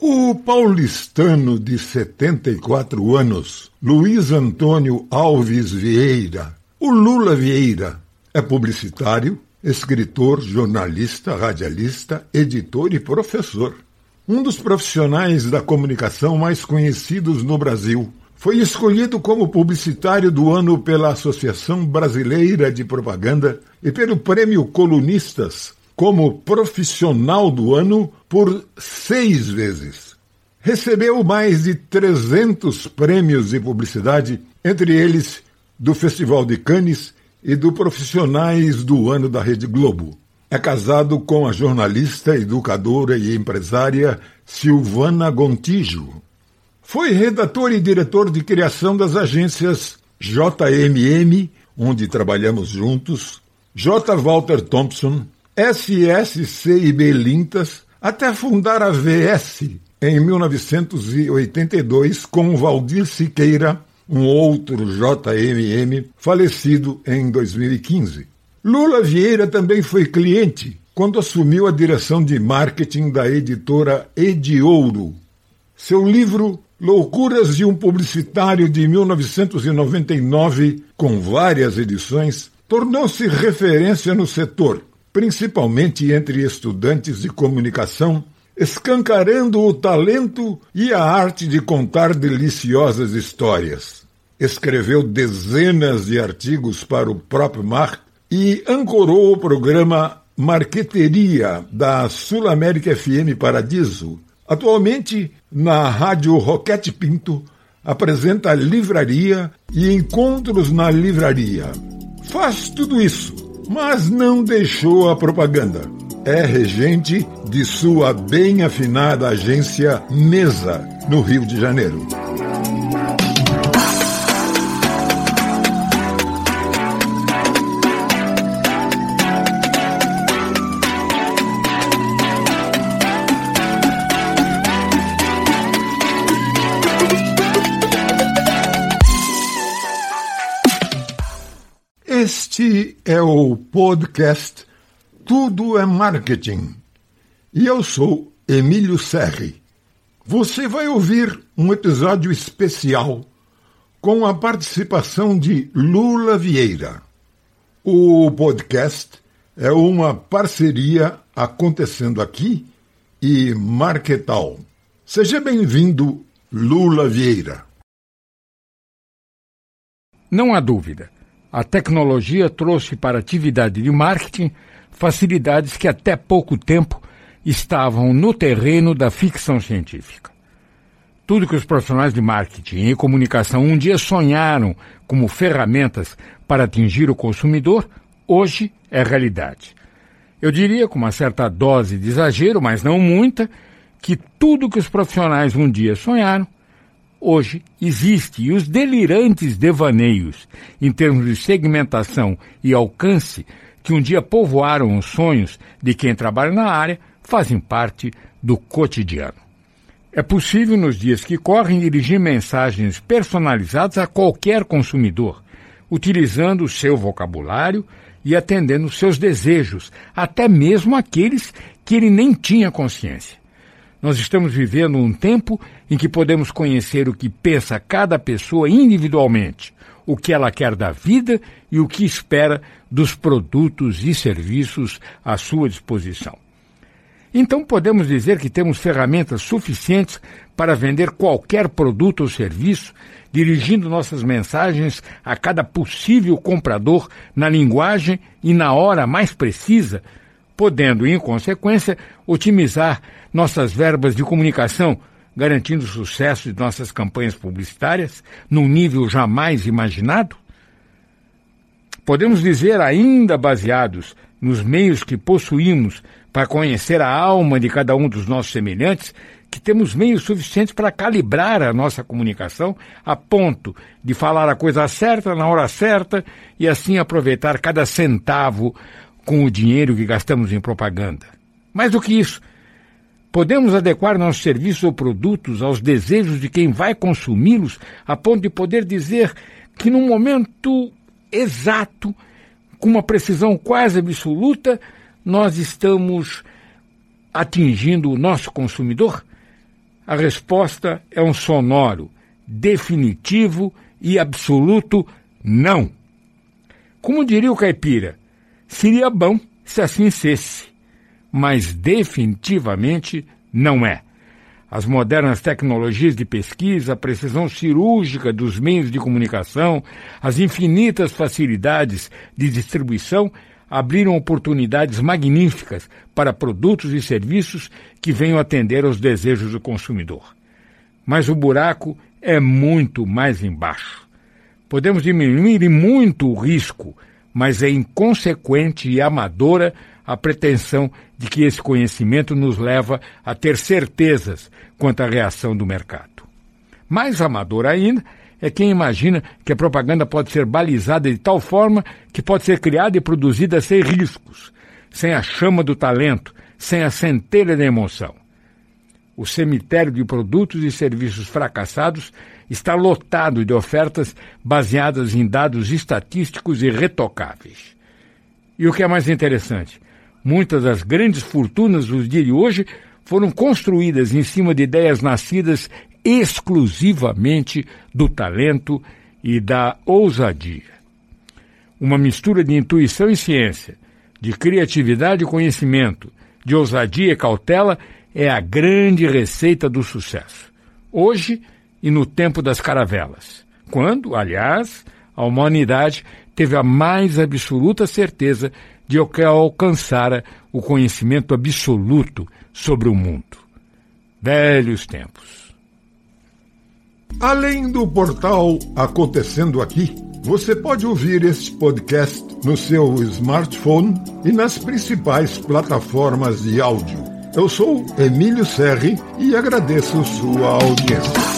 O paulistano de 74 anos, Luiz Antônio Alves Vieira, o Lula Vieira, é publicitário, escritor, jornalista, radialista, editor e professor. Um dos profissionais da comunicação mais conhecidos no Brasil. Foi escolhido como publicitário do ano pela Associação Brasileira de Propaganda e pelo Prêmio Colunistas como profissional do ano por seis vezes. Recebeu mais de 300 prêmios de publicidade, entre eles do Festival de Cannes e do Profissionais do Ano da Rede Globo. É casado com a jornalista, educadora e empresária Silvana Gontijo. Foi redator e diretor de criação das agências JMM, onde trabalhamos juntos, J. Walter Thompson, SSCIB Lintas, até fundar a VS em 1982 com Valdir Siqueira, um outro JMM, falecido em 2015. Lula Vieira também foi cliente quando assumiu a direção de marketing da editora Ediouro. Seu livro Loucuras de um Publicitário de 1999, com várias edições, tornou-se referência no setor principalmente entre estudantes de comunicação, escancarando o talento e a arte de contar deliciosas histórias. Escreveu dezenas de artigos para o próprio Mar e ancorou o programa Marqueteria da Sul América FM Paradiso. Atualmente, na Rádio Roquete Pinto, apresenta livraria e encontros na livraria. Faz tudo isso mas não deixou a propaganda. É regente de sua bem afinada agência Mesa, no Rio de Janeiro. Este é o podcast Tudo é Marketing e eu sou Emílio Serri. Você vai ouvir um episódio especial com a participação de Lula Vieira. O podcast é uma parceria acontecendo aqui e Marketal. Seja bem-vindo, Lula Vieira. Não há dúvida a tecnologia trouxe para a atividade de marketing facilidades que até pouco tempo estavam no terreno da ficção científica. Tudo que os profissionais de marketing e comunicação um dia sonharam como ferramentas para atingir o consumidor, hoje é realidade. Eu diria, com uma certa dose de exagero, mas não muita, que tudo que os profissionais um dia sonharam hoje existe e os delirantes devaneios em termos de segmentação e alcance que um dia povoaram os sonhos de quem trabalha na área fazem parte do cotidiano. É possível, nos dias que correm, dirigir mensagens personalizadas a qualquer consumidor, utilizando o seu vocabulário e atendendo seus desejos, até mesmo aqueles que ele nem tinha consciência. Nós estamos vivendo um tempo em que podemos conhecer o que pensa cada pessoa individualmente, o que ela quer da vida e o que espera dos produtos e serviços à sua disposição. Então podemos dizer que temos ferramentas suficientes para vender qualquer produto ou serviço, dirigindo nossas mensagens a cada possível comprador na linguagem e na hora mais precisa, podendo, em consequência, otimizar nossas verbas de comunicação, garantindo o sucesso de nossas campanhas publicitárias num nível jamais imaginado? Podemos dizer, ainda baseados nos meios que possuímos para conhecer a alma de cada um dos nossos semelhantes, que temos meios suficientes para calibrar a nossa comunicação a ponto de falar a coisa certa na hora certa e assim aproveitar cada centavo com o dinheiro que gastamos em propaganda. Mais do que isso, Podemos adequar nossos serviços ou produtos aos desejos de quem vai consumi-los, a ponto de poder dizer que, num momento exato, com uma precisão quase absoluta, nós estamos atingindo o nosso consumidor? A resposta é um sonoro, definitivo e absoluto não. Como diria o caipira, seria bom se assim fosse, mas definitivamente não é. As modernas tecnologias de pesquisa, a precisão cirúrgica dos meios de comunicação, as infinitas facilidades de distribuição abriram oportunidades magníficas para produtos e serviços que venham atender aos desejos do consumidor. Mas o buraco é muito mais embaixo. Podemos diminuir muito o risco, mas é inconsequente e amadora a pretensão de que esse conhecimento nos leva a ter certezas quanto à reação do mercado. Mais amador ainda é quem imagina que a propaganda pode ser balizada de tal forma que pode ser criada e produzida sem riscos, sem a chama do talento, sem a centelha da emoção. O cemitério de produtos e serviços fracassados está lotado de ofertas baseadas em dados estatísticos e retocáveis. E o que é mais interessante, Muitas das grandes fortunas dos dias de hoje foram construídas em cima de ideias nascidas exclusivamente do talento e da ousadia. Uma mistura de intuição e ciência, de criatividade e conhecimento, de ousadia e cautela é a grande receita do sucesso. Hoje e no tempo das caravelas, quando, aliás, a humanidade teve a mais absoluta certeza de que alcançara o conhecimento absoluto sobre o mundo. Velhos tempos. Além do portal Acontecendo Aqui, você pode ouvir este podcast no seu smartphone e nas principais plataformas de áudio. Eu sou Emílio Serri e agradeço sua audiência.